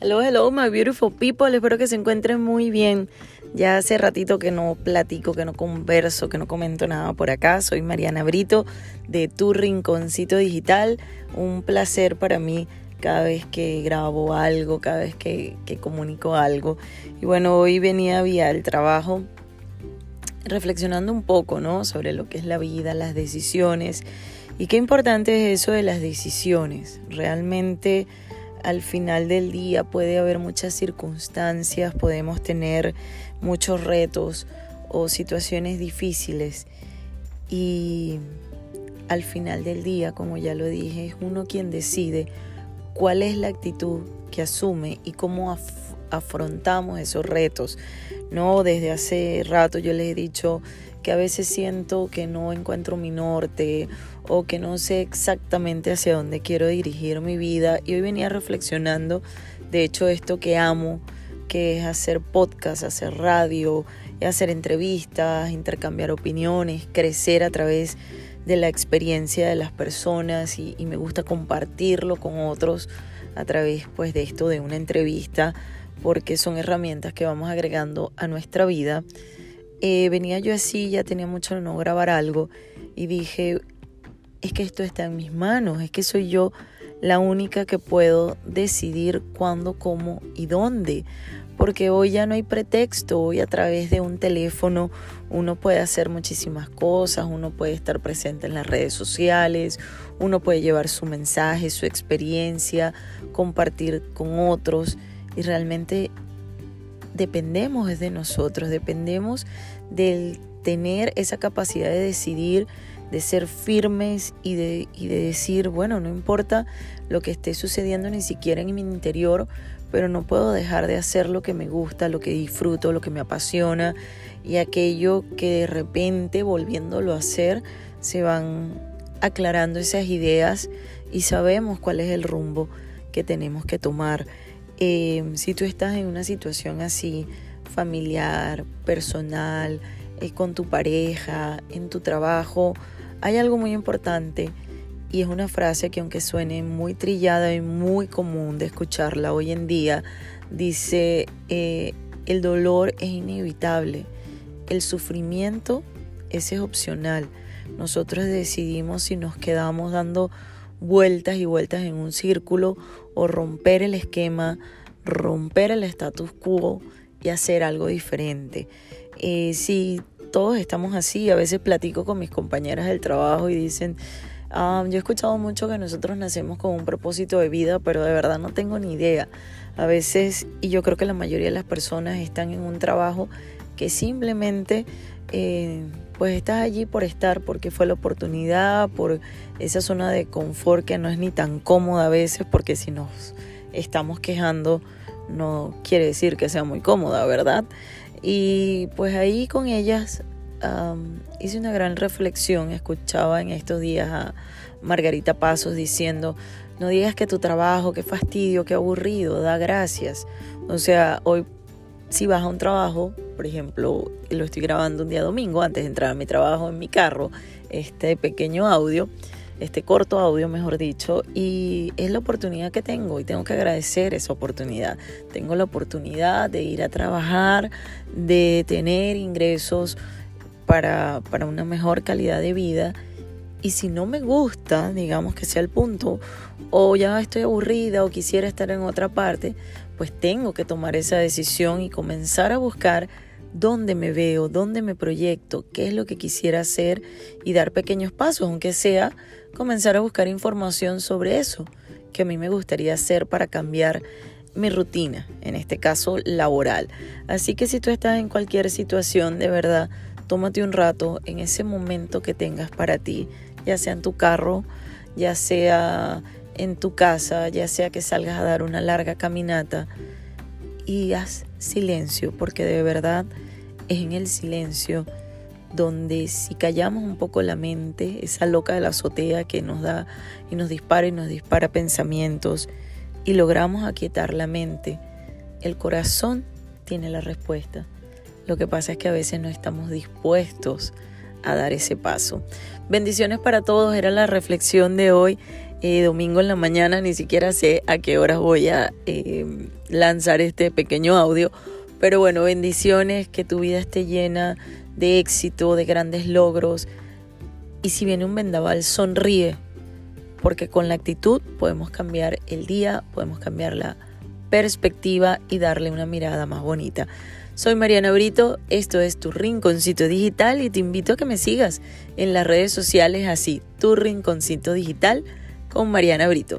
Hello, hello, my beautiful people. Espero que se encuentren muy bien. Ya hace ratito que no platico, que no converso, que no comento nada por acá. Soy Mariana Brito de Tu Rinconcito Digital. Un placer para mí cada vez que grabo algo, cada vez que, que comunico algo. Y bueno, hoy venía vía el trabajo reflexionando un poco, ¿no? Sobre lo que es la vida, las decisiones. Y qué importante es eso de las decisiones. Realmente al final del día puede haber muchas circunstancias, podemos tener muchos retos o situaciones difíciles y al final del día, como ya lo dije, es uno quien decide cuál es la actitud que asume y cómo afrontamos esos retos. No, desde hace rato yo les he dicho que a veces siento que no encuentro mi norte o que no sé exactamente hacia dónde quiero dirigir mi vida. Y hoy venía reflexionando, de hecho, esto que amo, que es hacer podcast, hacer radio, hacer entrevistas, intercambiar opiniones, crecer a través de la experiencia de las personas y, me gusta compartirlo con otros a través pues de esto de una entrevista porque son herramientas que vamos agregando a nuestra vida eh, venía yo así, ya tenía mucho no grabar algo y dije, es que esto está en mis manos, es que soy yo la única que puedo decidir cuándo, cómo y dónde. Porque hoy ya no hay pretexto, hoy a través de un teléfono uno puede hacer muchísimas cosas, uno puede estar presente en las redes sociales, uno puede llevar su mensaje, su experiencia, compartir con otros y realmente dependemos de nosotros, dependemos del tener esa capacidad de decidir, de ser firmes y de, y de decir, bueno, no importa lo que esté sucediendo ni siquiera en mi interior, pero no puedo dejar de hacer lo que me gusta, lo que disfruto, lo que me apasiona y aquello que de repente volviéndolo a hacer se van aclarando esas ideas y sabemos cuál es el rumbo que tenemos que tomar. Em, si tú estás en una situación así, familiar, personal, eh, con tu pareja, en tu trabajo, hay algo muy importante y es una frase que aunque suene muy trillada y muy común de escucharla hoy en día, dice, eh, el dolor es inevitable, el sufrimiento ese es opcional. Nosotros decidimos si nos quedamos dando vueltas y vueltas en un círculo o romper el esquema, romper el status quo y hacer algo diferente. Eh, si todos estamos así, a veces platico con mis compañeras del trabajo y dicen, ah, yo he escuchado mucho que nosotros nacemos con un propósito de vida, pero de verdad no tengo ni idea. A veces, y yo creo que la mayoría de las personas están en un trabajo que simplemente eh, pues estás allí por estar, porque fue la oportunidad, por esa zona de confort que no es ni tan cómoda a veces, porque si nos estamos quejando no quiere decir que sea muy cómoda, ¿verdad? Y pues ahí con ellas hice una gran reflexión, escuchaba en estos días a Margarita Pasos diciendo, no digas que tu trabajo, qué fastidio, qué aburrido, da gracias. O sea, hoy si vas a un trabajo, por ejemplo, lo estoy grabando un día domingo antes de entrar a mi trabajo en mi carro, este pequeño audio, este corto audio, mejor dicho, y es la oportunidad que tengo y tengo que agradecer esa oportunidad. Tengo la oportunidad de ir a trabajar, de tener ingresos para, para una mejor calidad de vida. Y si no me gusta, digamos que sea el punto, o ya estoy aburrida o quisiera estar en otra parte, pues tengo que tomar esa decisión y comenzar a buscar dónde me veo, dónde me proyecto, qué es lo que quisiera hacer y dar pequeños pasos, aunque sea comenzar a buscar información sobre eso que a mí me gustaría hacer para cambiar mi rutina, en este caso laboral. Así que si tú estás en cualquier situación, de verdad, tómate un rato en ese momento que tengas para ti, ya sea en tu carro, ya sea en tu casa, ya sea que salgas a dar una larga caminata y haz silencio, porque de verdad es en el silencio donde si callamos un poco la mente, esa loca de la azotea que nos da y nos dispara y nos dispara pensamientos y logramos aquietar la mente, el corazón tiene la respuesta. Lo que pasa es que a veces no estamos dispuestos a dar ese paso. Bendiciones para todos, era la reflexión de hoy eh, domingo en la mañana, ni siquiera sé a qué horas voy a eh, lanzar este pequeño audio. Pero bueno, bendiciones, que tu vida esté llena de éxito, de grandes logros. Y si viene un vendaval, sonríe, porque con la actitud podemos cambiar el día, podemos cambiar la perspectiva y darle una mirada más bonita. Soy Mariana Brito, esto es Tu Rinconcito Digital y te invito a que me sigas en las redes sociales así, Tu Rinconcito Digital con Mariana Brito.